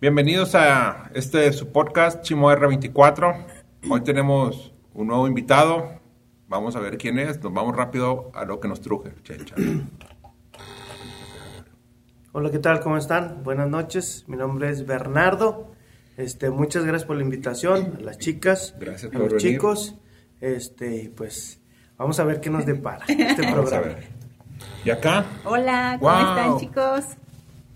Bienvenidos a este su podcast Chimo R24. Hoy tenemos un nuevo invitado. Vamos a ver quién es. Nos vamos rápido a lo que nos truje. Hola, ¿qué tal? ¿Cómo están? Buenas noches. Mi nombre es Bernardo. Este, muchas gracias por la invitación a las chicas, Gracias a los venir. chicos. Este, pues vamos a ver qué nos depara este Vamos a programa. ver. Y acá, Hola, ¿cómo Wow. están chicos?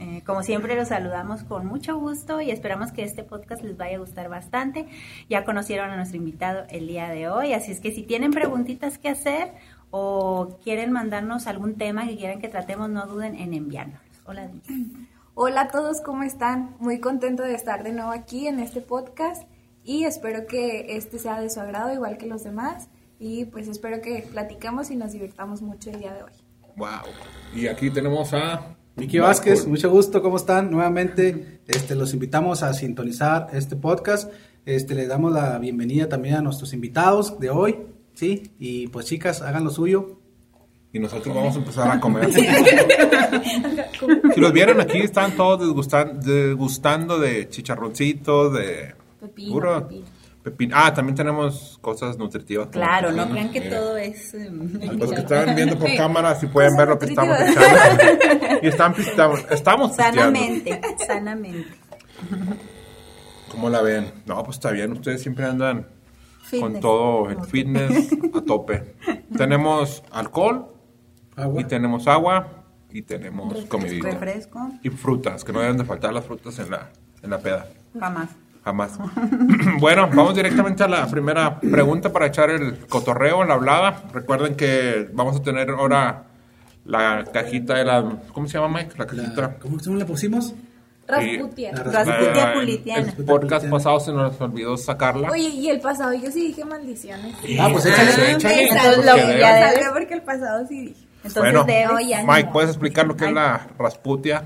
Eh, como siempre los saludamos con mucho gusto y esperamos que este podcast les vaya a gustar bastante. Ya conocieron a nuestro invitado el día de hoy, así es que si tienen preguntitas que hacer o quieren mandarnos algún tema que quieran que tratemos, no duden en enviárnoslos. Hola, Denise. Hola a todos, ¿cómo están? Muy contento de estar de nuevo aquí en este podcast y espero que este sea de su agrado igual que los demás y pues espero que platicamos y nos divirtamos mucho el día de hoy. wow. Y aquí tenemos a Miki Vázquez, mucho gusto, ¿cómo están? Nuevamente, este, los invitamos a sintonizar este podcast. Este, les damos la bienvenida también a nuestros invitados de hoy, ¿sí? Y pues chicas, hagan lo suyo. Y nosotros vamos a empezar a comer. si los vieron aquí, están todos degustan- degustando de chicharroncitos, de Pepino, puro pepino. Pepino. Ah, también tenemos cosas nutritivas. Claro, no crean que Mira. todo es... eh, Los que están viendo por cámara, si pueden ver lo que estamos echando. Y están pisteando. Estamos pisteando. sanamente, sanamente. ¿Cómo la ven? No, pues está bien. Ustedes siempre andan con todo el fitness a tope. tenemos alcohol, Agua. y tenemos agua, y tenemos comidita. Refresco, Y frutas, que no deben de faltar las frutas en la, en la peda. jamás. Jamás. bueno, vamos directamente a la primera pregunta para echar el cotorreo, la hablada. Recuerden que vamos a tener ahora la cajita de la... ¿Cómo se llama, Mike? La cajita... La- ¿Cómo le pusimos? Rasputia. La Rasputia pulitiana. El podcast pasado se nos olvidó sacarla. Oye, y el pasado yo sí dije maldiciones. Ah, pues échale, échale. échale. Lo Porque el pasado sí dije. Entonces Bueno, debe- ya Mike. ¿puedes explicar lo que es la rasputia?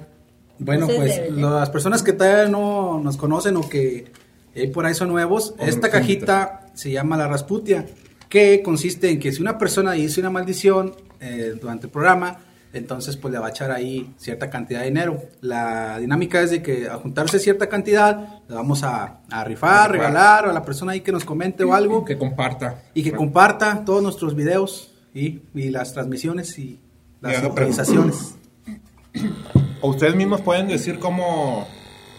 Bueno, Entonces, pues debe- las personas que todavía no nos conocen o que eh, por ahí son nuevos, O esta cajita se llama la Rasputia, que consiste en que si una persona dice una maldición eh, durante el programa, entonces pues le va a echar ahí cierta cantidad de dinero. La dinámica es de que a juntarse cierta cantidad, le vamos a, a rifar, A regalar a la persona ahí que nos comente o algo Que comparta. y que comparta todos nuestros videos y, y las transmisiones y las Y haga actualizaciones. O ustedes mismos pueden decir cómo,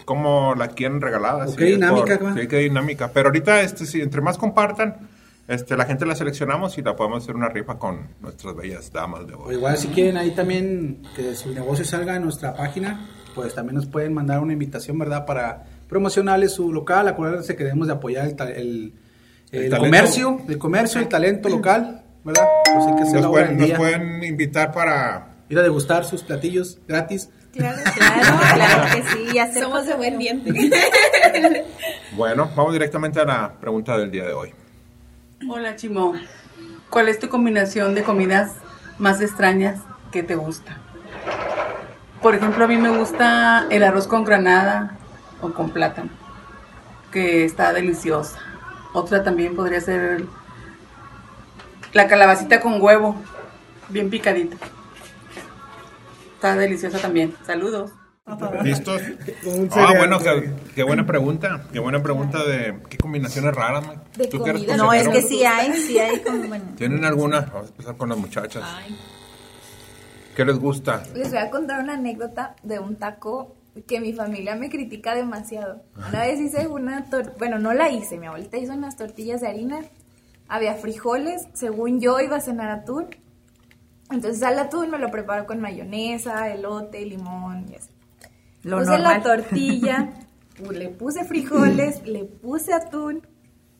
cómo la quieren regalada. O si qué es dinámica, por- qué dinámica. Pero ahorita, este, si entre más compartan, este, la gente la seleccionamos y la podemos hacer una rifa con nuestras bellas damas de O hoy. igual si quieren ahí también que su negocio salga en nuestra página, pues también nos pueden mandar una invitación, ¿verdad? Para promocionarles su local. Acuérdense que debemos de apoyar el, el, El comercio, el comercio, el talento local, ¿verdad? Pues hay que Nos pueden, nos pueden invitar para... Ir a degustar sus platillos gratis. Claro. Claro, claro que sí. Y hacer Somos de buen diente. Bueno, vamos directamente a la pregunta del día de hoy. Hola Chimo, ¿cuál es tu combinación de comidas más extrañas que te gusta? Por ejemplo, a mí me gusta el arroz con granada o con plátano, que está deliciosa. Otra también podría ser la calabacita con huevo, bien picadita. Está deliciosa también. Saludos. ¿Listos? Ah, bueno, qué, qué buena pregunta. Qué buena pregunta de qué combinaciones raras. De ¿Tú comida. No, es que sí hay, sí hay como, bueno. ¿Tienen alguna? Vamos a empezar con las muchachas. ¿Qué les gusta? Les voy a contar una anécdota de un taco que mi familia me critica demasiado. Una vez hice una tortilla, bueno, no la hice, mi abuelita hizo unas tortillas de harina, había frijoles, según yo iba a cenar atún. Entonces al atún me lo preparo con mayonesa, elote, limón y así. Lo puse normal. la tortilla, le puse frijoles, le puse atún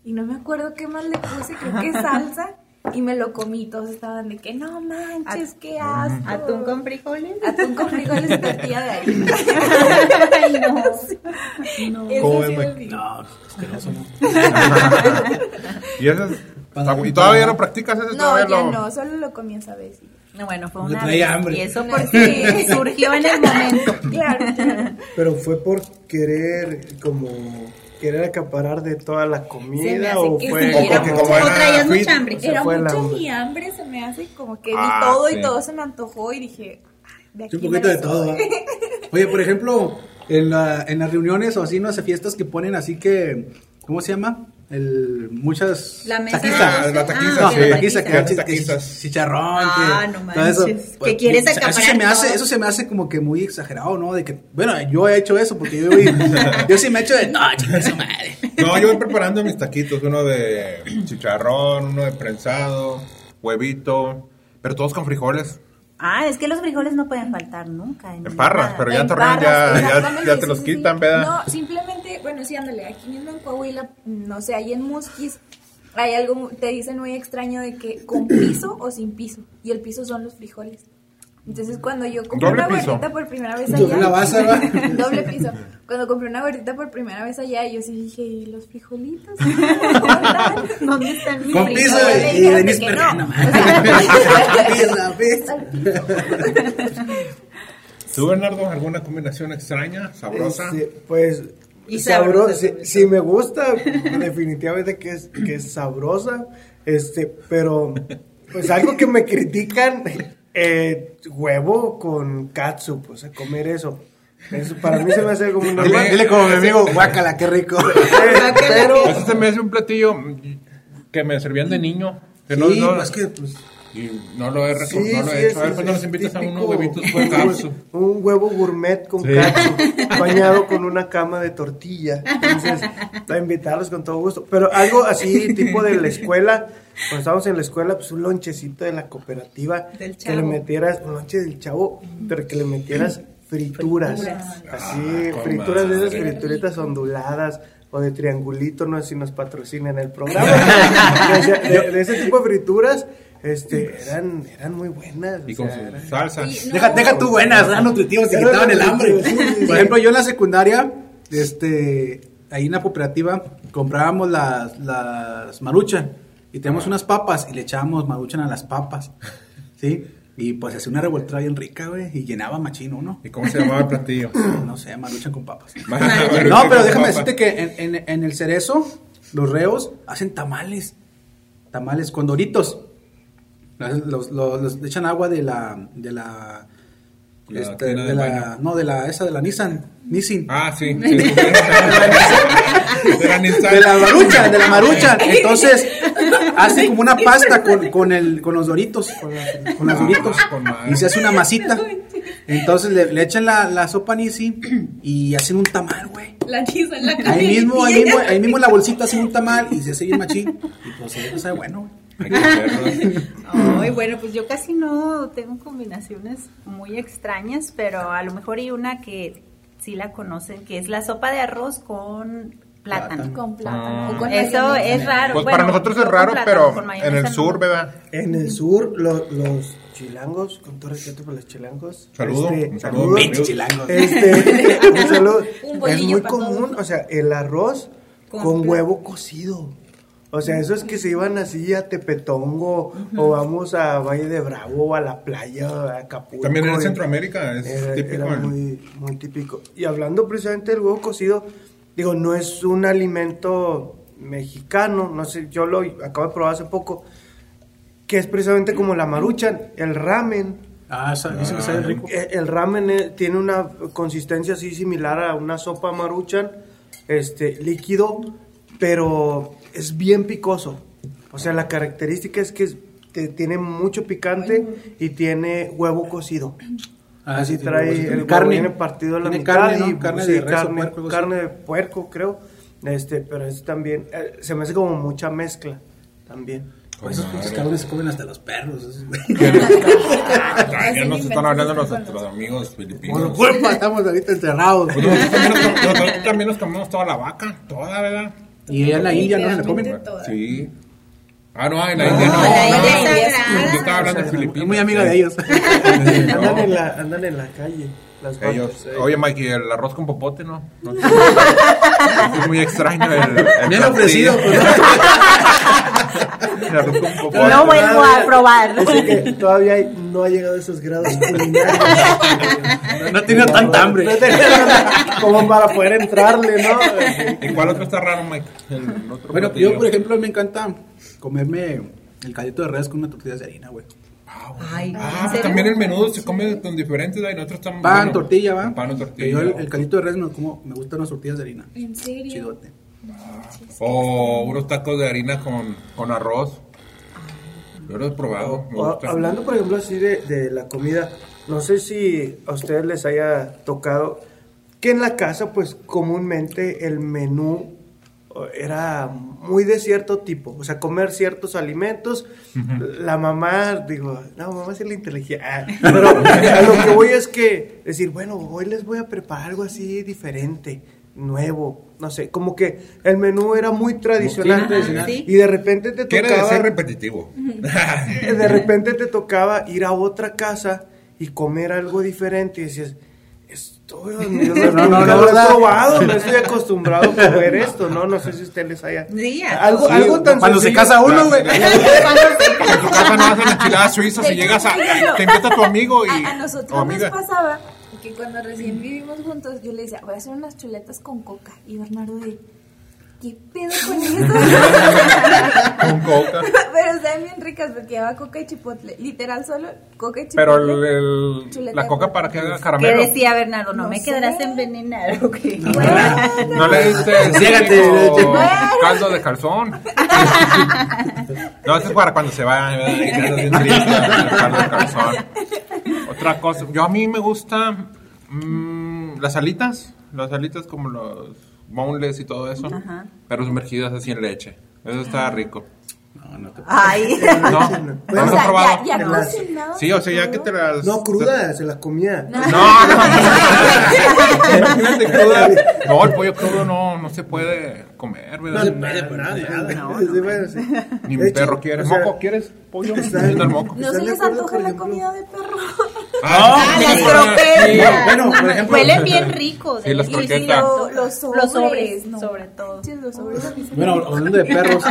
y no me acuerdo qué más le puse, creo que salsa y me lo comí. Todos estaban de que no manches, qué asco. ¿Atún con frijoles? Atún con frijoles y tortilla de harina. Ay, no. Ese ¿Cómo ha es. No, asqueroso, ¿no? ¿Y, ¿Y todavía no practicas eso? No, ¿Todavía ya lo- no, solo lo comí esa vez. No, bueno, fue Porque una traía vez. hambre. Y eso porque surgió en el momento. Claro. Pero fue por querer como querer acaparar de toda la comida hace o fue sí, era como O era traías fit, mucha hambre. Era mucho hambre. mi hambre, se me hace como que vi Ah, todo sí. y todo se me antojó y dije, ay, de aquí Sí, un poquito de todo. ¿va? Oye, por ejemplo, en, la- en las reuniones o así, no sé, fiestas que ponen así que, ¿cómo se llama? El, muchas... La mesa taquiza. de- la taquiza, Ah, sí. la taquiza, que, taquiza. que- Taquizas. chicharrón. Ah, que- no todo eso. que quieres Eso- Eso se me acaparar hace, eso se me hace como que muy exagerado, ¿no? De que, bueno, yo he hecho eso porque yo, yo sí me he hecho de, no, chinga su madre. No, yo voy preparando mis taquitos, uno de chicharrón, uno de prensado, huevito, pero todos con frijoles. Ah, es que los frijoles no pueden faltar nunca. En En parras, pero ya en Torreón ya, ya, ya te los sí, quitan, sí. ¿verdad? No, simplemente, bueno, sí, ándale, aquí mismo en Coahuila, no sé, ahí en Musquis, hay algo, mu- te dicen muy extraño de que con piso o sin piso, y el piso son los frijoles. Entonces, cuando yo compré Doble una piso. gordita por primera vez allá, la base, doble piso. Cuando compré una gordita por primera vez allá, yo sí dije, ¿y los frijolitos? ¿Dónde están mis Con piso y Denis que Perreno. no. Pizza, pizza. ¿Tú, Bernardo, alguna combinación extraña, sabrosa? Este, pues Y sabrosa, sí, me gusta, definitivamente que es, que es sabrosa, este, pero pues algo que me critican, eh, huevo con catsup, o sea, comer eso. Eso para mí se me hace como una... Dile- Dile como mi amigo, guácala, qué rico. Pero Ese se me hace un platillo que me servían de niño. Que Sí, no- pues que, pues, y no lo he, Sí, no lo sí, he hecho. a ver, cuando nos invitas a unos huevitos con capsu. Un huevo gourmet con Sí. bañado con una cama de tortilla. Entonces, a invitarlos con todo gusto. Pero algo así, tipo de la escuela, cuando estábamos en la escuela, pues un lonchecito de la cooperativa. Del Que le chavo. metieras, un lonche del chavo, pero que le metieras frituras. Frituras. Así, Ah, frituras de esas frituritas onduladas. O de triangulito, no sé si nos patrocinan el programa. de, de- de ese tipo de frituras, este, eran, eran muy buenas. Y o con sea, su eran- salsa. No. Deja, deja tú buenas, eran nutritivos, te quitaban el hambre. Por ejemplo, yo en la secundaria, este, ahí en la cooperativa, comprábamos las, las maruchan y tenemos unas papas y le echábamos maruchan a las papas, ¿sí? Y pues hacía una revoltura bien rica, güey, y llenaba machino, uno. ¿Y cómo se llamaba el platillo? No sé, maruchan con papas. no, No, pero déjame decirte que en, en- en el cerezo, los reos hacen tamales. Tamales con doritos. Los, los- los- los echan agua de la. de la. La este, de de la baño. no, de la. esa de la Nissan. Nissin. Ah, sí. sí. De la Nissan. De la maruchan, de la maruchan. Entonces, hace como una pasta con, con, el, con los doritos, con, los Ah, doritos. con. Y se hace una masita. Entonces le, le echan la, la sopa Nisi y hacen un tamal, güey. La en la. Ahí mismo, ahí mismo, ahí mismo en la bolsita hacen un tamal y se hace bien machín. Y pues eso sabe bueno, güey. Bueno, pues yo casi no tengo combinaciones muy extrañas, pero a lo mejor hay una que sí la conocen, que es la sopa de arroz con plátano. Con plátano. Ah. o con Eso es raro. Pues Bueno, para nosotros es raro, plátano, pero en el no. sur, ¿verdad? En el sur, lo- los chilangos, con todo respeto por los chilangos. Saludo, este, un saludo, saludo. amigos. chilangos. Este, un saludo. Un es bolillo muy para común, todos. o sea, el arroz Con huevo cocido. O sea, esos que se iban así a Tepetongo o vamos a Valle de Bravo o a la playa, a Acapulco. También en y- Centroamérica es era, típico. era muy, muy típico. Y hablando precisamente del huevo cocido, digo, no es un alimento mexicano, no sé, yo lo acabo de probar hace poco, que es precisamente como la maruchan, el ramen. Ah, esa- dicen que sabe rico. Eh, El ramen eh, tiene una consistencia así similar a una sopa maruchan, este, líquido, pero es bien picoso. O sea, la característica es que es- te- tiene mucho picante y tiene huevo cocido. Ah, Así sí, trae sí, el huevo carne. viene partido a la Tiene mitad carne, ¿no? y Carne sí, de res o carne, puerco, carne de puerco, creo. Este, pero es también eh, se me hace como mucha mezcla también. Pues esos pinches cabrones comen hasta los perros. ya nos están hablando nuestros amigos filipinos. Por culpa, estamos ahorita. Pues com- nosotros también nos comemos toda la vaca, toda, ¿verdad? Y allá en la India no se la comen. Sí. Ah, no, en la India no. Yo estaba hablando de Filipinas. Es muy amiga de ellos. Andan en la andan en la calle. Ellos. eh. Oye, Mikey, el arroz con popote, ¿no? no es muy extraño el, el Me han ofrecido. pero- No vuelvo a probar. Que todavía no ha llegado a esos grados culinarios. No he tenido tanta hambre. No tenía nada Como para poder entrarle, ¿no? ¿Y cuál otro está raro, Mike? El otro Bueno, platillo. yo, por ejemplo, me encanta comerme el caldito de res con una tortilla de harina, güey. Ay, Ah, ¿en también el menudo se come con diferentes, y nosotros estamos... Pan, bueno, tortilla, va. Pan o tortilla. Yo el, el caldito de res me, como, me gustan las tortillas de harina. ¿En serio? Chidote. O unos tacos de harina con, con arroz. Yo lo he probado. me O- gusta. hablando, por ejemplo, así de, de la comida, no sé si a ustedes les haya tocado que en la casa, pues comúnmente el menú era muy de cierto tipo, o sea, comer ciertos alimentos. La mamá, digo, no, mamá sí la inteligente. Ah, pero a lo que voy es que decir, bueno, hoy les voy a preparar algo así diferente, nuevo, no sé, como que el menú era muy tradicional. tradicional. Sí. Y de repente te tocaba ser repetitivo. de repente te tocaba ir a otra casa y comer algo diferente y decías, esto Dios mío, no, No, no, no, lo he ¿verdad? probado, no estoy acostumbrado a comer esto, ¿no? No sé si a ustedes les haya... Sí, a algo, todos. algo tan Cuando se casa uno, güey. Casa no hacen enchiladas suizas De y hecho, llegas a... por ejemplo, Te invita tu amigo y... A, a o nosotros nos pasaba que cuando recién vivimos juntos, yo le decía, voy a hacer unas chuletas con coca. Y Bernardo de, ¿qué pedo con eso? Con coca. Pero están bien ricas porque lleva coca y chipotle. Literal, solo coca y chipotle. Pero el, el- la coca para que haga ¿Qué caramelo. decía Bernardo? No, No me sé. quedarás envenenado. ok. No le diste Ciégate, típico leche. caldo de calzón. No, eso es para cuando se va. caldo de calzón. Otra cosa, yo a mí me gusta mm, las alitas, las alitas como los boneless y todo eso, Ajá. pero sumergidas así en leche. Eso está rico. No, no te Ay. No, no O lo he sea, probado. ya, ya Las- cocinado. Sí, o sea, ya que te las... No, cruda, se las comía. No, no. Imagínate cruda. No, el pollo crudo no, no se puede comer, ¿verdad? Sí, bueno, sí. Ni De mi perro quiere. o sea, ¿Moco quieres pollo? ¿No ¿Están se les antoja la comida de perro? Ah, las sí, croquetas. Bueno, por ejemplo- Huelen bien rico. Sí, las croquetas. Lo- los sobres. Los sobres, no. sobre todo. Sí, los sobres a mí se me Bueno, hablando de perros,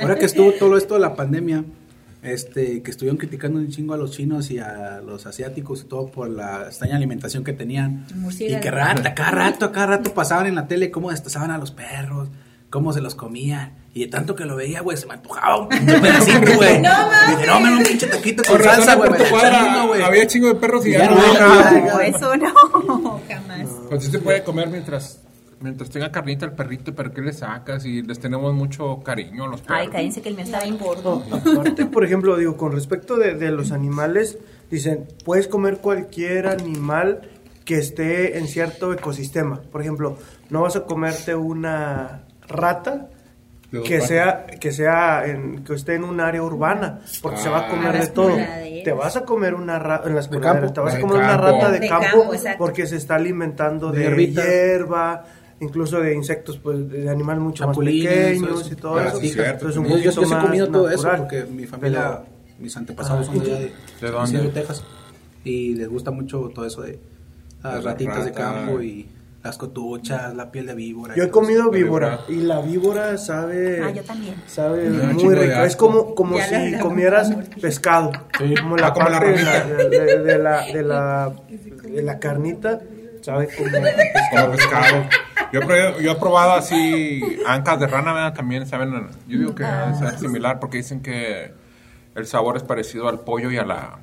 ahora que estuvo todo esto de la pandemia, este, que estuvieron criticando un chingo a los chinos y a los asiáticos y todo por la extraña alimentación que tenían. Y Murciélago. que rata, cada rato, cada rato pasaban en la tele cómo destazaban a los perros, cómo se los comían. Y de tanto que lo veía, güey, se me antojaba un pedacito, güey. No mames. Dije, no, me un pinche taquito Por con razón, salsa, güey. por había chingo de perros y Ya ya no no eso no, jamás. Pues sí se puede comer mientras mientras tenga carnita el perrito, pero ¿qué le sacas? Y les tenemos mucho cariño a los perros. Ay, cállense que el mío estaba bien gordo. Aparte, por ejemplo, digo, con respecto de, de los animales, dicen, puedes comer cualquier animal que esté en cierto ecosistema. Por ejemplo, no vas a comerte una rata De que patas. sea que sea en, que esté en un área urbana, porque se va a Ah. comer de todo. Te vas a comer una rata en las De coladeras, campo. te vas a De comer una rata de, De campo, porque se está alimentando De de, hierba, incluso de insectos, pues de animales mucho más pequeños eso. y todo Ah, eso. sí, cierto. Entonces, un Yo, yo, yo he comido todo eso porque mi familia, mis antepasados son de allá de, ¿De Texas. Y les gusta mucho todo eso de las De la ratitas de rata. campo y las cotuchas, la piel de víbora. Yo he comido víbora y la víbora sabe Ah, yo también. sabe un muy rico. Es como como Ya si la- comieras la- pescado. Sí. Como la Ah, como la de, de- de la de la de la carnita sabe como Como pescado. Yo he, probado, yo he probado así ancas de rana, ¿verdad? También saben, yo digo que Ah. es similar porque dicen que el sabor es parecido al pollo y a la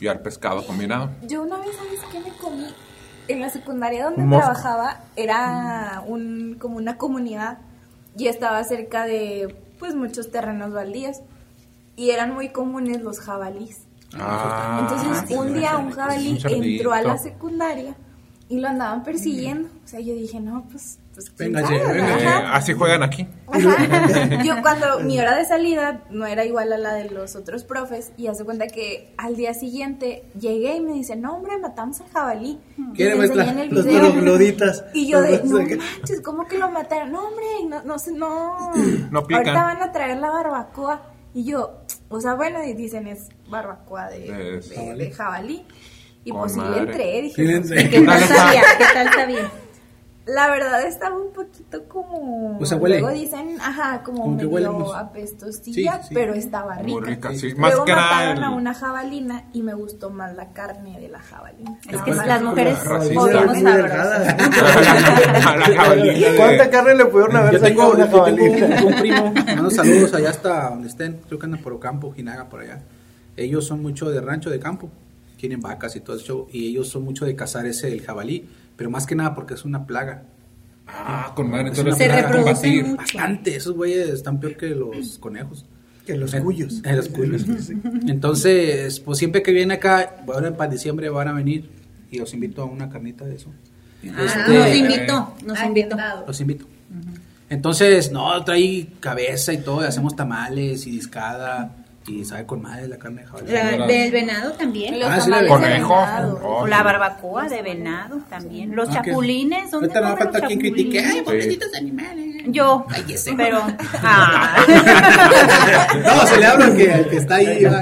y al pescado combinado. Yo una vez, ¿sabes qué me comí? En la secundaria donde mosco. trabajaba era un, como una comunidad y estaba cerca de pues muchos terrenos baldíos y eran muy comunes los jabalís. Ah, Entonces un día un jabalí entró a la secundaria y lo andaban persiguiendo. O sea, yo dije, no, pues... pues ¿quién Véngase, sabe? véngase. Eh, así juegan aquí. Ajá. Yo cuando mi hora de salida no era igual a la de los otros profes y hace cuenta que al día siguiente llegué y me dice, no hombre, matamos al jabalí. ¿Quiere Y me enseñan maestra? el los video. trogloditas. Y yo de, Los- no manches, ¿cómo que lo mataron? No, hombre, no, no sé, no. No pican. Ahorita van a traer la barbacoa. Y yo, o sea, bueno, y dicen es barbacoa de, De jabalí. Y Con pues sí le entré, dije, pues. ¿Qué tal sabía? ¿Qué tal sabía? La verdad estaba un poquito como. O sea, huele. Luego dicen, ajá, como, Como que medio huele apestosilla, Sí, sí. pero estaba rica. Muy rica, sí. Más Luego que mataron el- a una jabalina y me gustó más la carne de la jabalina. Es que Estaba las mujeres podemos sabrosas. jabalina ¿Cuánta carne le pudieron haber Yo tengo, sacado a una yo tengo jabalina? un, un primo, mando saludos allá hasta donde estén, creo que andan por Ocampo, Jinaga, por allá. ellos son mucho de rancho, de campo, tienen vacas y todo eso, y ellos son mucho de cazar ese, el jabalí, pero más que nada porque es una plaga. Ah, con madre, Es entonces Se reproducen mucho. Bastante, esos güeyes están peor que los conejos. Que los Eh, cuyos. eh, los cuyos. Entonces, pues siempre que vienen acá, ahora para diciembre van a venir y los invito a una carnita de eso. Ah, Este, nos invitó, nos invitó. Agendado. Los invito. Entonces, no, trae cabeza y todo, y hacemos tamales y discada y sabe con madre la carne de jabalí. La- del venado también. Los Ah, sí, de conejo. venado. Oh, O la barbacoa de venado también. Los Ah, chapulines, ¿dónde no va a comen faltar los quien critique. Ay, chapulines? pobrecitos animales. Yo, pero... Ah. No, se le habla al que, al que está ahí. va.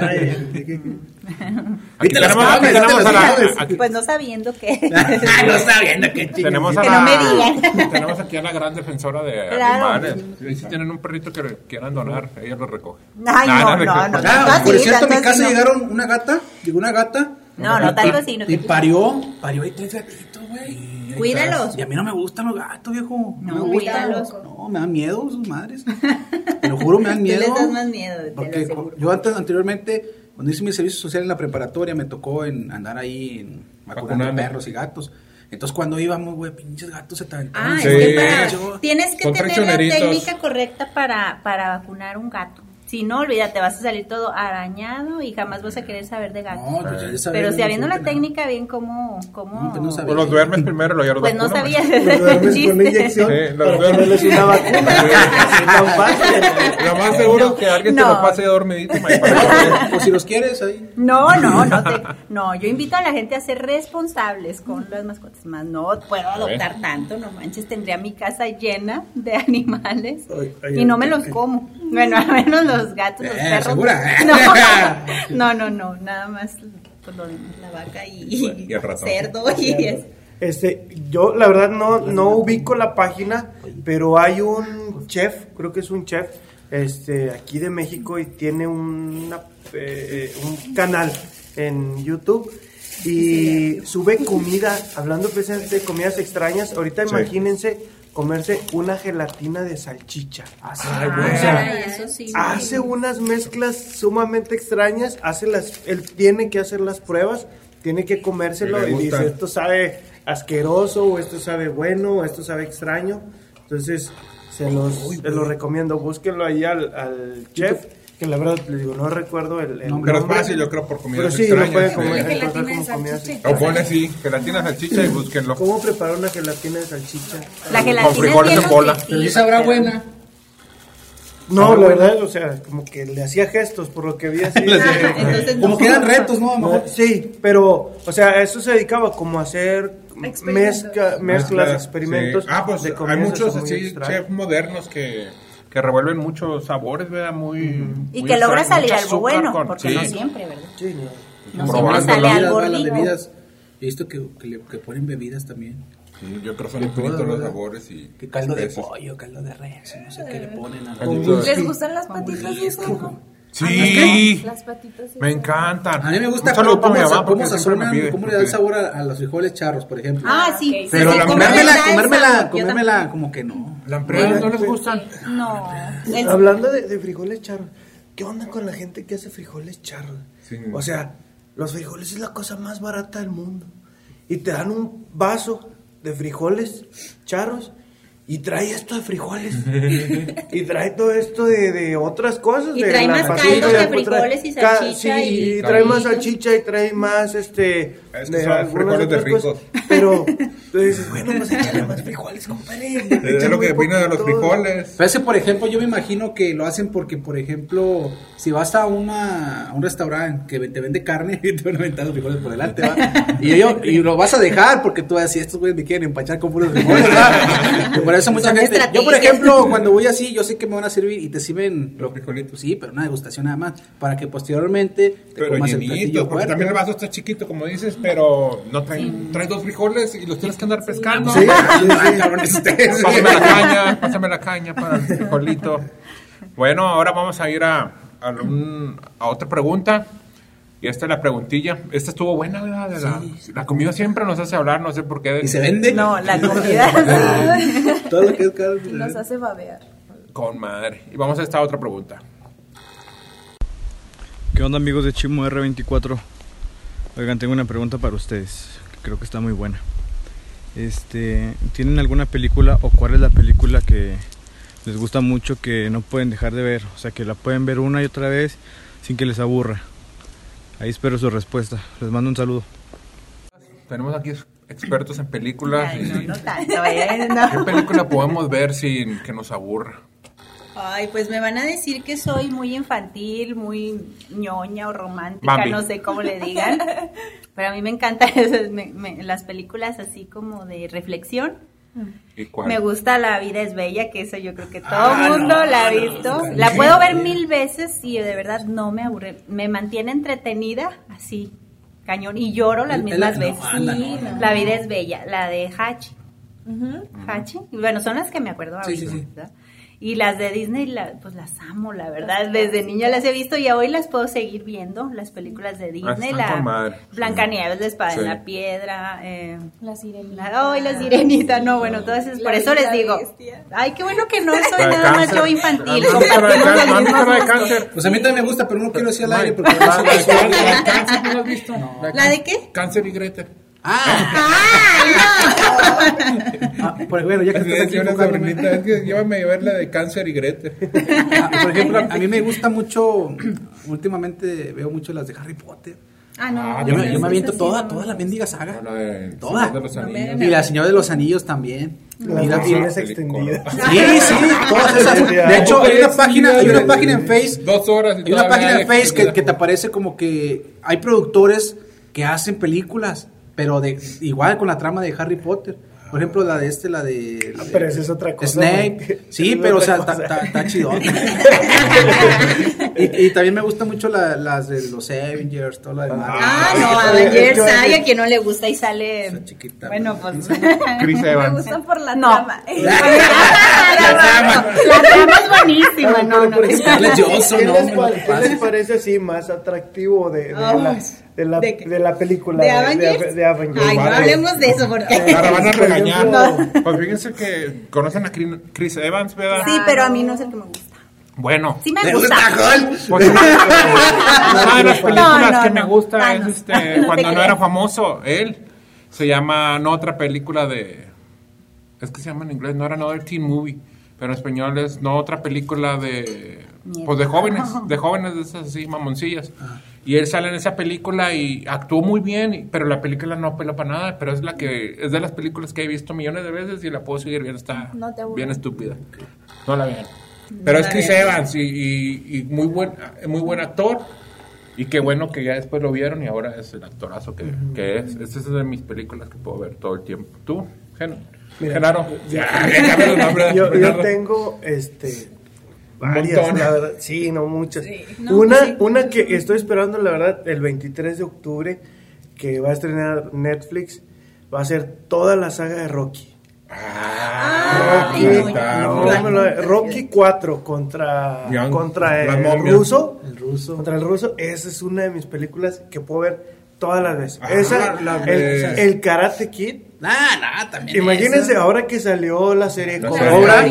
Aquí tenemos, aquí a la, aquí Pues no sabiendo que... no sabiendo chingados. tenemos a Que la, no me digan. tenemos aquí a la gran defensora de Claro. animales. Y si tienen un perrito que quieran donar, ella lo recoge. Ay, Nah, no, de- no, no. Ah, por Sí, cierto, a mi casa no. llegaron una gata, llegó una gata. No, no, Y- tanto así no. Y parió, parió ahí tres gatitos, güey. Cuídalos. Y a mí no me gustan los gatos, viejo. No, me gustan. cuídalos. No, me dan miedo sus madres. Te lo juro, me dan Tú miedo. les das más miedo, te Porque yo antes, anteriormente, cuando hice mi servicio social en la preparatoria, me tocó en andar ahí en, vacunando Vacunando. perros y gatos. Entonces, cuando íbamos, güey, pinches gatos se te aventaban. Ah, Sí. es que para- tienes que Son tener la técnica correcta para, para vacunar un gato. Si no, olvídate, vas a salir todo arañado y jamás vas a querer saber de gatos. No, pues, ya sabía, Pero si habiendo la técnica bien cómo... cómo... No, pues no sabía. Pues los duermes primero los Pues no sabías Los duermes con inyección Sí, los para duermes. ponerles una vacuna. Lo más seguro es que alguien te lo pase dormidito. Que- Pues si los quieres, ahí. No, no, no, te- no, yo invito a la gente a ser responsables con las mascotas, más no puedo adoptar tanto, no manches, tendría mi casa llena de animales Ay, ay, y no me los ay. como, bueno, al menos los gatos, los Eh, perros. ¿segura? No, no, no, no, nada más pues, lo de la vaca y, Y el ratón. cerdo y es. Este, yo la verdad no, no ubico la página, pero hay un chef, creo que es un chef, este, aquí de México y tiene una, eh, un canal en YouTube y sube comida, hablando precisamente de comidas extrañas. Ahorita Sí. imagínense comerse una gelatina de salchicha. Ay, O sea, Ay, eso sí. hace unas mezclas sumamente extrañas, hace las, él tiene que hacer las pruebas, tiene que comérselo y dice esto sabe asqueroso o esto sabe bueno o esto sabe extraño, entonces se los, se los recomiendo, búsquenlo ahí al, al chef, que la verdad les digo, no recuerdo el, el Pero es nombre. fácil, yo creo, por Pero comidas sí, lo extrañas. pueden sí. comer, de como salchicha. O pone así, gelatina salchicha y búsquenlo. ¿Cómo preparar una gelatina de salchicha? La gelatina es frijoles en bola. Pero sí sabrá pero- buena. No, la verdad, o sea, como que le hacía gestos por lo que vi así. de- entonces Como no. que eran retos, ¿no? No, sí, pero, o sea, eso se dedicaba como a hacer mezcla, mezclas, Mezclas, experimentos. sí. Ah, pues de hay muchos así, chefs modernos que, que revuelven muchos sabores, ¿verdad? Muy. Y muy que logra salir algo bueno, con- porque sí. no siempre, ¿verdad? Sí, no. No siempre sale algo bebidas, las rico. bebidas. He visto que, que, le- que ponen bebidas también. Sí, yo creo que son infinitos los sabores y. Que caldo de pollo, caldo de res, no sé qué le ponen a ¿Les gustan las patitas de cerdo? Sí, Las patitas me encantan. A mí me gusta cómo, cómo, mamá, cómo me sazonan, pide, cómo le da el sabor a, a los frijoles charros, por ejemplo. Ah, sí. Pero sí, la- comérmela, comérmela, comérmela, como que no. ¿La empresa no les gustan? No. Hablando de, de frijoles charros, ¿qué onda con la gente que hace frijoles charros? Sí. O sea, los frijoles es la cosa más barata del mundo. Y te dan un vaso de frijoles charros y trae esto de frijoles. y trae todo esto de, de otras cosas. Y de trae la más caldos de frijoles y salchicha sí, y y trae más salchicha y trae más este. Es que son algunas frijoles de ricos. Pero tú dices, bueno, pues échale más frijoles, compadre. Es lo que opino de los frijoles. Pero ese, por ejemplo, yo me imagino que lo hacen porque, por ejemplo, si vas a, una, a un restaurante que te vende carne, te van a aventar los frijoles por delante, ¿va? Y, yo, y lo vas a dejar porque tú vas a decir, estos güeyes me quieren empachar con puros frijoles, ¿va? Por eso mucha gente... Yo, por ejemplo, cuando voy así, yo sé que me van a servir y te sirven Los frijolitos. Sí, pero una degustación nada más, para que posteriormente te Pero comas el llenitos, platillo porque fuerte. también el vaso está chiquito, como dices, pero no trae, trae dos frijoles y los tienes que andar pescando. Sí, sí, sí. Pásame la caña, pásame la caña para el frijolito. Bueno, ahora vamos a ir a, a, un- a otra pregunta. Y esta es la preguntilla. Esta estuvo buena, ¿verdad? La, la comida siempre nos hace hablar, no sé por qué. Y se vende. No, la comida. Todo lo que es caro. Nos hace babear. Con madre. Y vamos a esta otra pregunta. ¿Qué onda amigos de Chimo R24? Oigan, tengo una pregunta para ustedes, que creo que está muy buena. Este, ¿tienen alguna película o cuál es la película que les gusta mucho que no pueden dejar de ver? O sea, que la pueden ver una y otra vez sin que les aburra. Ahí espero su respuesta. Les mando un saludo. Tenemos aquí expertos en películas. Ay, y- no, no tanto, ¿eh? No. ¿Qué película podemos ver sin que nos aburra? Ay, pues me van a decir que soy muy infantil, muy ñoña o romántica, Bambi. no sé cómo le digan. Pero a mí me encantan esas, me- me- las películas así como de reflexión. ¿Y cuál? Me gusta La vida es bella, que eso yo creo que todo el mundo la ha visto. la puedo ver mil veces y de verdad no me aburre. Me mantiene entretenida así, cañón. Y lloro las mismas veces. no, anda, Sí, no, no. La vida es bella, la de Hachi. Hachi. Bueno, son las que me acuerdo Sí, ahorita. sí, sí. ¿verdad? Y las de Disney, la- pues las amo, la verdad. Desde niña las he visto y hoy las puedo seguir viendo, las películas de Disney. están la. Blancanieves, la espada Sí. en la piedra. Eh, La sirenita. la, ay, la sirenita, no, bueno, entonces, por eso les digo. Bestia. Ay, qué bueno que no soy nada más yo infantil. Cáncer. Pues a mí también me gusta, pero no quiero decir al aire porque La- la- la- la- ¿Cáncer no lo has visto? ¿La de qué? Cáncer y Gretel. Ah, ah, por, bueno, ya que estás aquí una sobrinita, es que llévame a ver la de Cáncer y Gretel. Ah, por ejemplo, a mí me gusta mucho, últimamente veo mucho las de Harry Potter. Ah, no. Ah, no, Yo me, no, yo me no, aviento sí, toda, no. toda la mendiga saga. La de Toda. Señor de los Anillos. Y la Señora de los Anillos también. La- versiones película. extendidas. Sí, sí, todas esas. De hecho, hay una página, hay una página en Face. Dos horas y Hay una página en Face que, que te aparece como que hay productores que hacen películas, pero de igual con la trama de Harry Potter. Por ejemplo, la de este, la de. Ah, pero esa es otra cosa, Snape. güey. Sí, Es pero o sea, está, chidón. y, y también me gusta mucho la- las de los Avengers, todo lo demás. Ah, no, Ah, Avengers, yo- ay, a quien no le gusta y sale. Esa chiquita. Bueno, pues. Chris Me gustan por la No. trama. La trama la trama es buenísima, no, no. Scarlett Johansson, ¿Qué no, no qué les parece así más atractivo de, de, la, ¿de la película? ¿De Avengers? De, Avengers. Ay, no hablemos de eso porque. Ahora van a regañar. ejemplo- Pues fíjense que conocen a Chris- Evans, ¿verdad? Sí, pero a mí no es el que me gusta. Bueno. Sí me ¿Le gusta. Pues una, una de las películas No, no, que me no. gusta Danos. es este, cuando no era famoso, él. Se llama, no otra película de... Es que se llama en inglés, no era Another Teen Movie. Pero en español es no otra película de... Pues de jóvenes, de jóvenes de esas así, mamoncillas. Y él sale en esa película y actuó muy bien, pero la película no apela para nada. Pero es la que es de las películas que he visto millones de veces y la puedo seguir viendo. Está No bien estúpida. No la vean. Pero es la Chris. Evans y, y- y muy buen muy buen actor. Y qué bueno que ya después lo vieron y ahora es el actorazo que, que es. Esta es de mis películas que puedo ver todo el tiempo. ¿Tú, Gen Mira, Genaro? Ya, yo, tengo este varias, la verdad. Sí, no muchas. No, una, sí. una que estoy esperando, la verdad, el 23 de octubre, que va a estrenar Netflix, va a ser toda la saga de Rocky. Ah, Ay, Rocky, no, no, Rocky. me lo- Rocky 4 contra, Young, contra el, ruso. El ruso. Contra el ruso. Esa es una de mis películas que puedo ver todas las veces. Ah, Esa, la el, el Karate Kid. Nah, nah, también. Imagínense ahora que salió la serie La Cobra.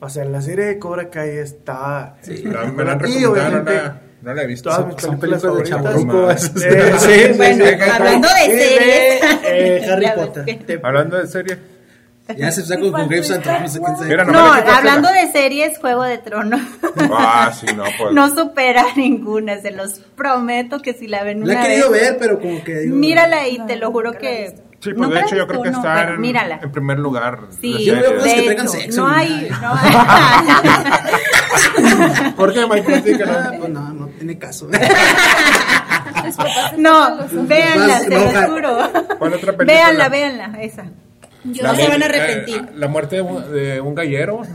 O sea, la serie de Cobra Kai está. La- me la han Y recomendado, no obviamente, la, no la he visto. Todas mis son películas, películas de Eh, sí, sí, Bueno, sí. hablando de series. eh, Harry Potter. que- Te- Hablando de serie. Ya se sacó con Graves and Thrones, no No, hablando de series, Juego de Tronos. Ah, sí, no, pues. No supera ninguna, se los prometo que si la ven La una he querido vez, ver, pero como que digo. mírala y te No, lo juro que... Sí, pues de hecho yo creo que está en, primer lugar. Sí, Yo que tengan sexo, no hay... No, ¿Por qué, Mike? Platícanos. Ah, pues no, no tiene caso. no véanla, se roja. juro. ¿Cuál otra película? Véanla, véanla, esa. Yo No La se de- van a eh, arrepentir. la muerte de un, de un gallero.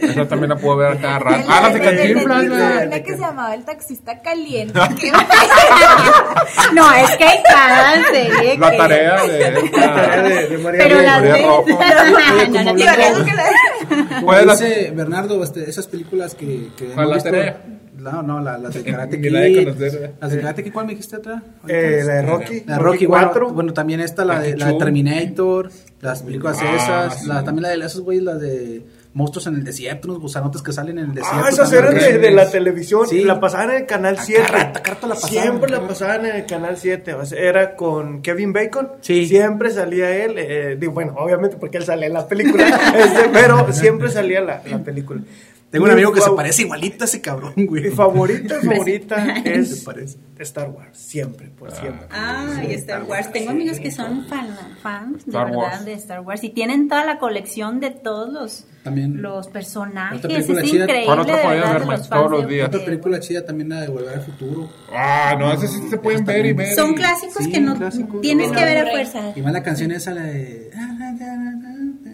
Esa también la puedo ver cada rato. Ah, las de Cantinflas. Una que se llamaba El taxista caliente. No, es que hay cada serie La que- tarea de esta. de, de María Pero las de... Rojo. No, no, la- ¿Cuál es la- dice Bernardo, este, esas películas que, que ¿Cuál la tarea? No, no, la, las de Karate Ni la de Kid. conocer. Las de Karate Kid, ¿cuál me dijiste atrás? Eh, la de Rocky. La de Rocky, bueno, 4. bueno, también esta, la de, la de. Terminator, las películas Ah, esas, sí. la, también la de esos güeyes, las de monstruos en el desierto, unos gusanotes que salen en el desierto. Ah, esas eran de, de la televisión. Sí. La pasaban en el canal 7. rato, a cada rato la pasaban. Siempre la pasaban en el canal 7. O sea, era con Kevin Bacon. Sí. Siempre salía él. eh, digo, bueno, obviamente porque él salía en la película. este, pero siempre salía la, la película. Tengo un Mi amigo que se parece igualito a ese cabrón, güey. Mi favorita, favorita Se es parece. Star Wars. Siempre, por siempre. Ah, y Star Wars. Tengo amigos que son fan, fans de Star verdad Wars. de Star Wars y tienen toda la colección de todos los, También. los personajes. Otra Es película chida. increíble. ¿Cuál otra de podías verdad, ver, de Mike? los fans Todos los días. Otra película chida también la de Volver al Futuro. Ah, no, esas sí se pueden ver y ver. Son clásicos Sí, que no clásicos. tienes que ver a fuerza. Y más la canción esa, la de...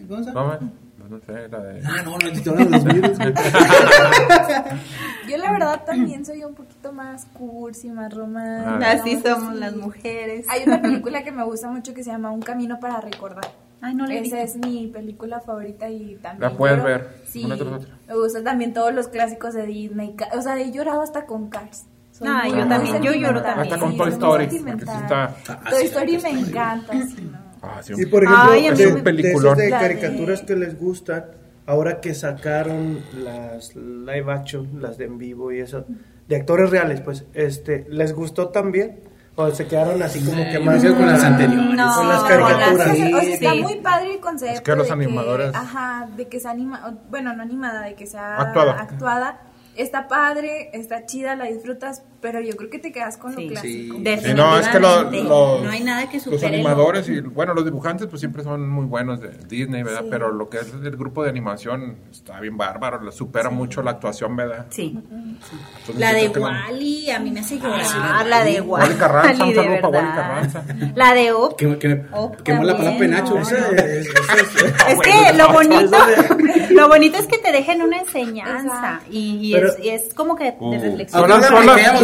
¿Cómo se llama? No, no sé, la de... Ah, no, no, el título de los güey. Yo la verdad también soy un poquito más cursi, más romántica. Ah. Así somos así. las mujeres. Hay una película que me gusta mucho que se llama Un camino para recordar. Ay, no le Esa es mi película favorita y también. La puedes ver, Sí. una tras otra. Me gustan también todos los clásicos de Disney. O sea, he llorado hasta con Cars. Soy Ah, muy- yo también, yo lloro también. Hasta con Sí, Toy Story, porque sí está- Toy Story me encanta, sí, ¿no? Ah, sí, Y por ejemplo, Ay, de, me- de esas de caricaturas que les gustan, ahora que sacaron las live action, las de en vivo y eso, de actores reales, pues, este, ¿les gustó también? ¿O se quedaron así como que más quedo con las anteriores. No, con las con caricaturas? las- O sea, Sí, está sí. muy padre el concepto. Es que los de animadores- ajá, de que sea animada, bueno, no animada, de que sea Actuada. actuada. Está padre, está chida, la disfrutas, pero yo creo que te quedas con Sí. lo clásico. Sí, no, es que lo- Definitivamente. los, no hay nada que los animadores y, bueno, los dibujantes pues siempre son muy buenos de Disney, ¿verdad? Sí. Pero lo que es el grupo de animación está bien bárbaro, le supera mucho la actuación, ¿verdad? Sí. Entonces, La de que no- Wally a mí me hace llorar. sí, la de Wally Wally. Carranza, un saludo para Wally. Carranza. La de Up. Que, que, Oh, quemó la palabra penacho. no, esa no. es- esa es- Es que lo bonito, lo bonito es que te dejen una enseñanza Exacto. y, y Pero- es, y es como que de Uh. reflexión.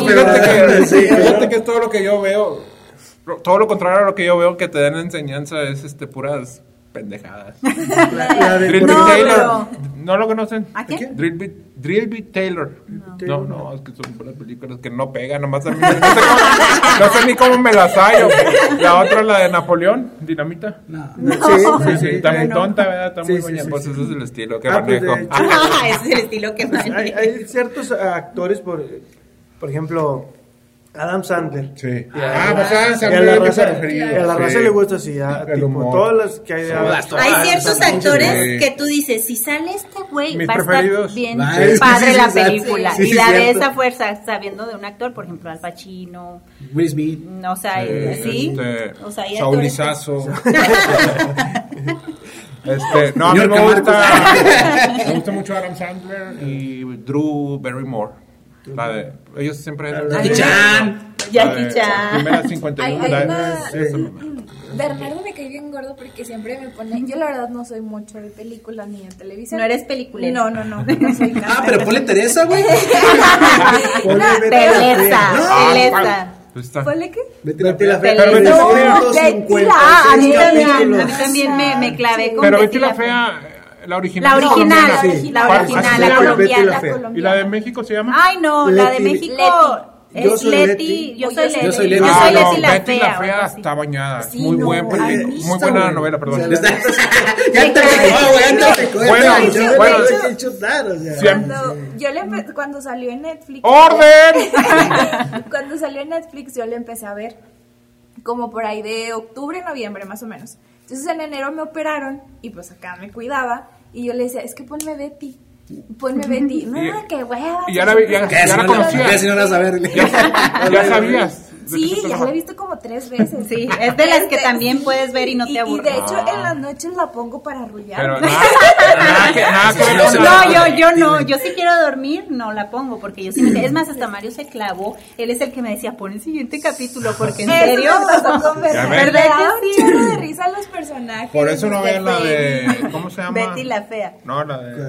Quedamos, fíjate, que, Sí, fíjate ¿no? que todo lo que yo veo, todo lo contrario a lo que yo veo que te dan enseñanza es este puras pendejadas. La, de- Drill No, Beat Taylor, pero- ¿no lo conocen? ¿A quién? Drill Beat, Drill Beat Taylor. No. no, es que son puras películas que no pegan, nomás a mí, no, sé cómo, no sé ni cómo me las hallo. La otra, la de Napoleón, Dinamita. No. Sí, Sí, sí, está muy tonta, ¿verdad? Está muy sí, buena. sí, Pues sí. ese es el estilo que Ah, pues, manejo. Ah, ese es el estilo que Pues, hay, maneja. hay ciertos actores, por, por ejemplo, Adam Sandler. Sí. A- Ah, pues Adam y a Sandler la raza, a la sí. raza le gusta así, a, El tipo, humor. todas las que hay de todas. Hay ciertos actores Sí. que tú dices, si sale este güey, va a estar bien padre sí, la sí, sí, película. sí, y sí, la ves cierto. a fuerza sabiendo de un actor, por ejemplo, Al Pacino, Will Smith. o sea, Eh, sí, este, o sea, hay Saúl. Este, no, a mí me gusta, me gusta mucho Adam Sandler y Drew Barrymore. La de, ellos siempre eran Jackie Chan. Jackie Chan. Primera Hay, 51. hay la de- una... esa me- Bernardo me cae bien gordo porque siempre me pone... Yo la verdad no soy mucho de películas ni de televisión. No eres peliculera. No, no, no. no soy Ah, pero ponle Teresa, güey. Ponle Telesa, Fea. Ah. ¿Ponle qué? Vete la Betty la fea. Pero Betty la Fea. 356 Ah, a mí también, me, clavé con Pero Betty la Fea, la original. La original. Sí. la ¿Así la colombiana. La. ¿Y la de México se llama? Ay, no, la de Leti. México Leti. Yo es soy Leti. Leti. Yo soy yo soy Leti. Yo soy Leti. Ah, no, Leti la Betty fea. la está bañada. Sí, muy no, buen ay, muy buena novela, perdón. La- Ya te. Bueno, bueno. o sea. Cuando, yo le cuando salió en Netflix... ¡Orden! Cuando salió en Netflix yo le empecé a ver como por ahí de octubre, noviembre más o menos. Entonces en enero me operaron y pues acá me cuidaba y yo le decía, es que ponme Betty, ponme Betty. No, Y- qué hueva. y ya la vi- ya- ¿Qué? Si la no la- conocías. ¿Qué? Si no la vas a ver. Ya, ya sabías. Sí, ya la he visto como tres veces. Sí, es de las que también sí. puedes ver y no te Y, aburres. de hecho en las noches la pongo para arrullar. Pero nada, nada que, nada que ver con la- No, yo, yo no, yo si quiero dormir, no la pongo, porque yo sí me... Es más, hasta Mario se clavó, él es el que me decía, pon el siguiente capítulo, porque en serio... un chorro de risa los personajes. Por eso no vean la de. ¿Cómo se llama? Betty la fea. No, la de.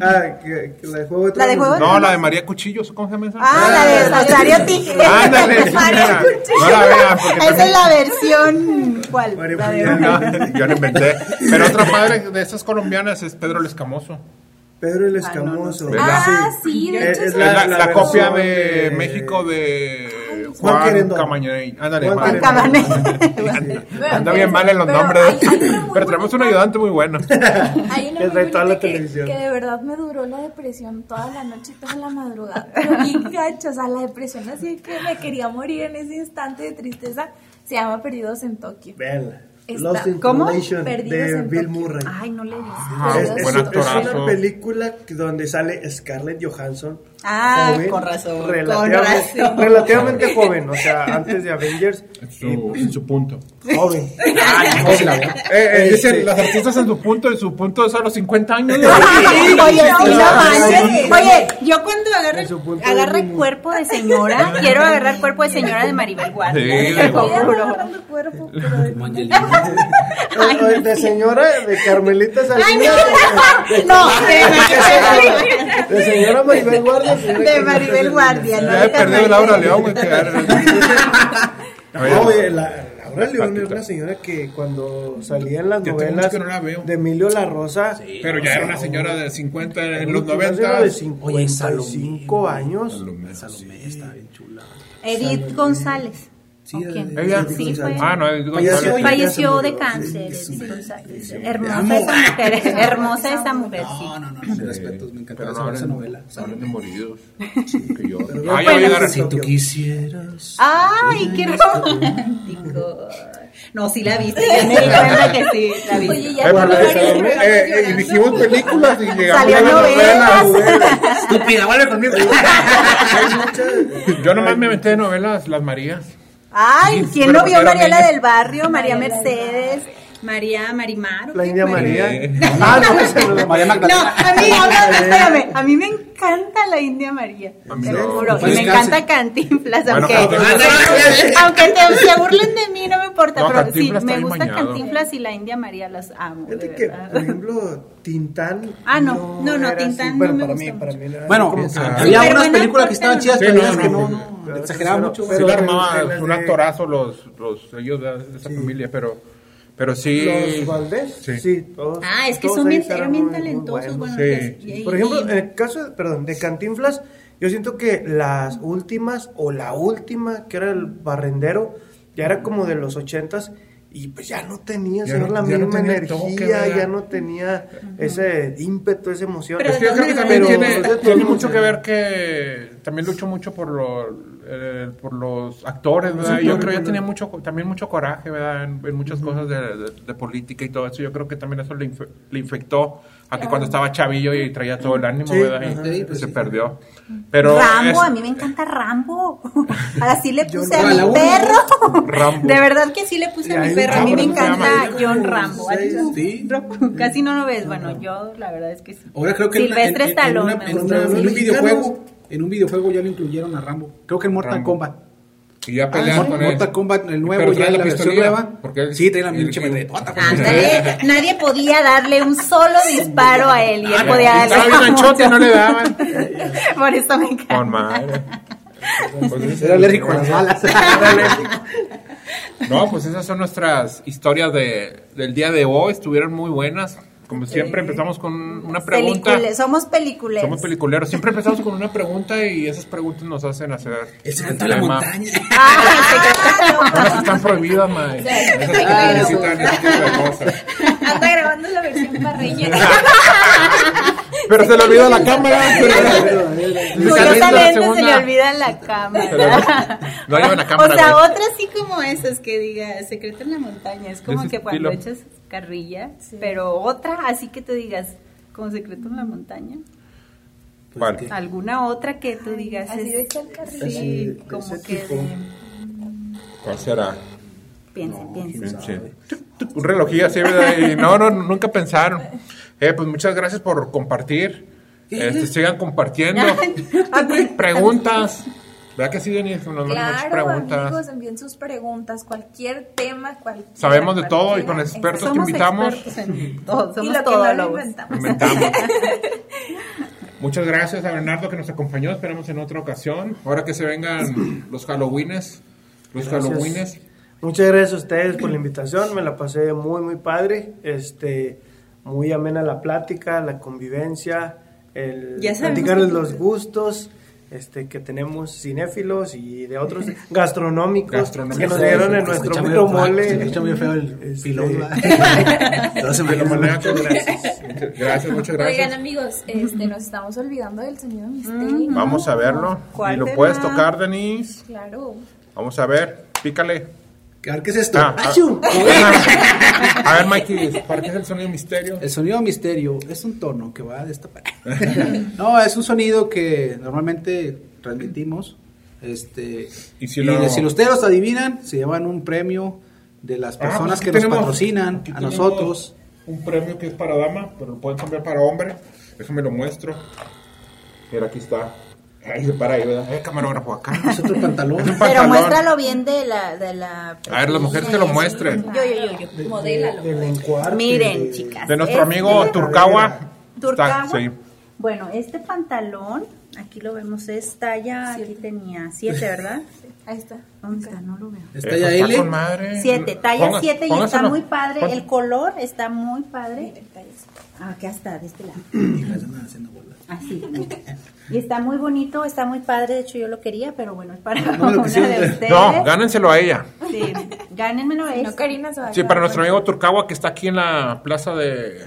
Ah, que, la de Juego de La de Tronos. Juego No, la de María Cuchillos. ¿Cómo se llama esa? Ah, la de Rosario Tijera. Ándale, No la vean Esa es la versión... ¿Cuál? Mario La de- Julián. No, yo no inventé. Pero otra padre de esas colombianas es Pedro el Escamoso. Pedro el Ah, no, no Escamoso. Ah, sí, de Es- hecho es sí. Es la, la copia de de- México de Juan. Camañay. Ándale, Juan. Anda, bien mal en los Pero nombres. hay- hay Pero tenemos un ayudante muy bueno. Hay una Que toda la que, televisión. que de verdad me duró la depresión toda la noche y toda la madrugada. Pero bien gacho, o sea, la depresión así que me quería morir en ese instante de tristeza. Se llama Perdidos en Tokio. Véanla. Está- Lost in ¿Cómo? Translation Perdidos de en Bill Tokio. Murray. Ay, no le dices. Ah, es, es- es una película donde sale Scarlett Johansson. Ah, con razón, con Relativamente, razón. relativamente joven, o sea, antes de Avengers. En su, en su punto. Joven. La veo. Eh, eh, Este- Dicen las artistas en su punto, y su punto es a los 50 años. Oye, sí, no claro, manches. sí. Oye, yo cuando agarre, de agarre cuerpo de señora, quiero agarrar cuerpo de señora de Maribel Guardia. Sí, te de juro. cuerpo, pero de- De señora, de Carmelita Salinas. No, de, De señora Maribel Guardia. De Maribel. Guardia, ¿no? Ya perdido. Laura León, Oye, la, Laura León era una señora que cuando salía en las novelas no la de Emilio La Rosa. Pero ya era una señora de 50 en los una 90. señora de Oye, 55 años. Salomé está bien chula. Edith González. Sí, ¿O quién? de- Ella. Sí, fue. Ah, no, Falleció de cáncer. Sí, Edith sí. González. Sí, Hermosa esa mujer. Hermosa esa mujer, sí. No, no, no, mis respetos, me Pero no esa, novela. no hablen de moridos. Que yo. Pero Ah, a si tú quisieras. Ay, qué romántico. No, sí la viste. Ya me di cuenta que sí, la viste. Oye, Eh, ya eh, eh, y dijimos películas y llegamos Salió a la novelas. novela. Estúpida, vuelve conmigo. Yo nomás me metí de novelas Las Marías. Ay, ¿quién no vio María la del Barrio? María Mercedes, María Marimar. ¿o La? India María. Sí. Ah, no, no María No, Magdalena. a mí, hablando, espérame, a mí me encanta la India María. A mí Te no. lo juro. Y Pues me encanta Cantinflas, Bueno, aunque, aunque te, se burlen de mí, no me importa. No, pero sí, me gusta mañado. Cantinflas y la India María las amo. de Fíjate que, por ejemplo, Tintán. Ah, no, no, no, Tintán así. no Bueno, me para gusta mí, para mucho. mí era Bueno, había unas películas que estaban chidas, pero no, otras que no, no, no. no, exageraba mucho. Sí, armaba, un actorazo los, los ellos de esa familia, pero, pero sí. Los Valdés, Sí. sí, todos. Ah, es que todos son bien, eran eran bien talentosos. Bueno, Sí. y- y- Por ejemplo, en el caso, de- perdón, de Cantinflas, yo siento que las últimas, o la última, que era el barrendero, ya era como de los ochentas, y pues ya no tenía, Ya señor, no- la ya no misma tenía el energía, ya no tenía ese ímpetu, esa emoción. Pero Es que yo ¿de creo que también Pero- tiene, tiene mucho que ver que también luchó mucho por, lo- eh, por los actores, ¿verdad? Yo creo que ya tenía mucho, también mucho coraje, ¿verdad? En, en muchas cosas de, de- de política y todo eso. Yo creo que también eso le, infe- le infectó a que cuando estaba chavillo y traía todo el ánimo, Sí, ¿verdad? Y ajá. Sí, pues se sí. perdió. Pero Rambo, es- a mí me encanta Rambo. Así le puse no- a mi perro. Rambo. De verdad que sí le puse a mi perro. A mí me encanta John Rambo. Casi no lo ves. Bueno, yo la verdad es que sí. Ahora creo que Silvestre en, en, Stallone una- en una- un videojuego, en un videojuego ya lo incluyeron a Rambo. Creo que en Mortal Rambo. Kombat. Y ya Ah, pelean con él. Mortal Kombat, el nuevo, ya la, la versión nueva. porque sí, trae la pinche nadie podía darle un solo disparo a él y él Ah, podía darle Estaba bien anchote no le daban. Por eso me encanta. Con madre. Pues, Era alérgico a las balas. No, pues esas son nuestras historias de, del día de hoy. Estuvieron muy buenas. Como siempre, empezamos con una pregunta. Pelicule- somos peliculeros. Somos peliculeros. Siempre empezamos con una pregunta y esas preguntas nos hacen hacer. El secreto de la tema. montaña. Ah, Unas que están prohibidas, mae. Esas que claro. necesitan ese tipo de cosas. Anda grabando la versión parreña. Pero se le olvida la cámara. Curiosamente se le olvida la cámara. No llevan la cámara, O sea, otra así como esas que diga secreto en la montaña. Es como que cuando echas carrilla. Pero otra así que tú digas como secreto en la montaña. Vale. ¿Alguna otra que tú digas? Así de echar carrilla. Sí, Ese- como ese que ¿Cuál será? piensen, piensen. Sí. Un relojillo así, ¿verdad? Y no, no, nunca pensaron. Eh, pues muchas gracias por compartir. Este, sigan compartiendo. Preguntas. ¿Verdad que sí, Denis? Nos mandan muchas Claro, preguntas. amigos, envíen sus preguntas, cualquier tema, cualquier. Sabemos de todo y con expertos que Somos invitamos. expertos en todo, Y somos lo que no lo inventamos. Inventamos. Muchas gracias a Bernardo que nos acompañó. Esperamos en otra ocasión. Ahora que se vengan los Halloweenes. Los Gracias. Halloweenes. Muchas gracias a ustedes por la invitación, me la pasé muy muy padre, este, muy amena la plática, la convivencia, el platicarles los gustos este que tenemos cinéfilos y de otros gastronómicos, Gastronómicos. que nos dieron en nuestro feo, mole. Se muy feo el Este, se me que- Gracias. Gracias, muchas Oigan gracias. amigos, este, nos estamos olvidando del sonido misterio. Vamos a verlo. ¿Cuál Y lo puedes tocar, Denise. Claro. Vamos a ver. Pícale. A ver, ¿Qué es esto? Ah, ah. A ver, Mikey, ¿para qué es el sonido misterio? El sonido misterio es un tono que va de esta parte. no, es un sonido que normalmente transmitimos. Este, Y y si lo- si ustedes los adivinan, se llevan un premio de las Ah, personas pues que nos patrocinan a nosotros. Un premio que es para dama, pero lo pueden cambiar para hombre. Déjame lo muestro. Mira, aquí está. Ahí se para ahí, ¿verdad? El camarógrafo acá. Ah, es otro pantalón. Pero pantalón. muéstralo bien de la, de la... A ver, las mujeres que lo muestren. Yo, yo, yo, yo. Modélalo. De, de Miren, chicas. De nuestro este amigo este, Turcagua. Turcagua. Sí. Bueno, este pantalón, aquí lo vemos, es talla, siete. aquí tenía 7, ¿verdad? Ahí está. ¿Dónde está? No lo veo. ¿Es talla L? Está madre. Siete, talla 7 y está muy padre. Póngaselo. El color está muy padre. Miren, talla 7 acá está, de este lado. Las andan haciendo bolas. Así. Y está muy bonito, está muy padre. De hecho, yo lo quería, pero bueno, es para No, una de ustedes. No, gánenselo a ella. Sí, gánenmelo Si es. no, Karina se va a Sí, para nuestro amigo Turcagua que está aquí en la plaza de.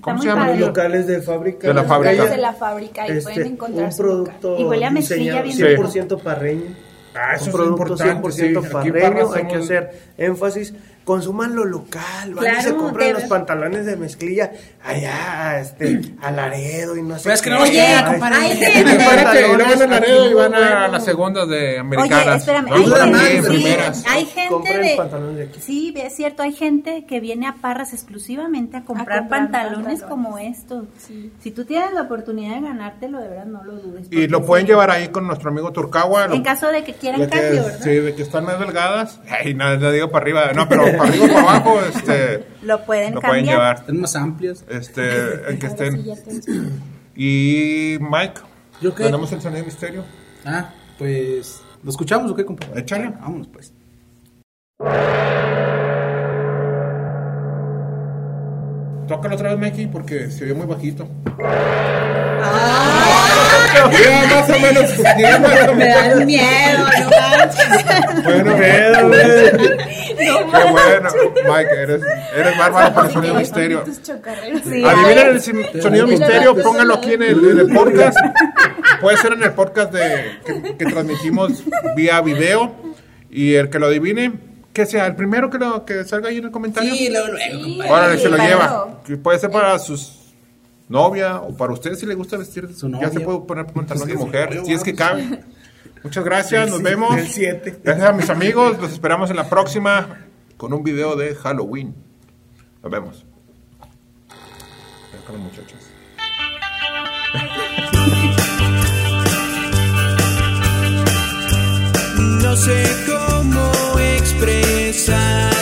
¿Cómo se llama? locales de fábrica. De la fábrica. de la fábrica y este, pueden encontrar un producto Y huele a mezclilla bien 100% parreño. Ah, eso un es producto importante, 100% sí. Parreño, hay que hacer énfasis. Consuman lo local, van y se compran los pantalones de mezclilla allá, este, a Laredo y no sé Pero es que qué. Oye, compadre. luego van a Laredo y van a las segundas de Oye, americanas. espérame, No, hay, gente, sí, primeras. hay gente de... pantalones de aquí. Sí, es cierto, hay gente que viene a Parras exclusivamente a comprar, comprar pantalones, pantalones. como estos. Sí. Si tú tienes la oportunidad de ganártelo, de verdad no lo dudes. Y lo sí. pueden llevar ahí con nuestro amigo Turcagua. lo- En caso de que quieran que, cambio, ¿verdad? sí, de que están más delgadas. Ay, no, no digo para arriba. No, pero para arriba o para abajo, este, Lo pueden lo cambiar. pueden llevar. Están más amplias. Este, en que sí estén. Y Mike, ¿Yo qué? tenemos el sonido de misterio. Ah, pues. ¿Lo escuchamos o qué, compadre? Échale. Vámonos, pues. Tócalo otra vez, Mikey, porque se oye muy bajito. Ah. Ya, más o menos. ya más o Me dan miedo, no manches. Bueno, Qué bueno, Mike, eres, eres bárbaro para el sonido misterio. Sí, Adivinen el sonido misterio, pónganlo aquí en el, en el podcast. Puede ser en el podcast de, que, que transmitimos vía video. Y el que lo adivine, que sea el primero que, lo, que salga ahí en el comentario. Sí, luego, luego. Órale, se lo lleva. Puede ser para sus novia o para ustedes si le gusta vestir. Su ya se novia. puede poner pantalón de Sí, sí, mujer, sí. si es que cabe. Muchas gracias, nos vemos. Gracias a mis amigos, los esperamos en la próxima con un video de Halloween. Nos vemos. Con muchachos. No sé cómo expresar.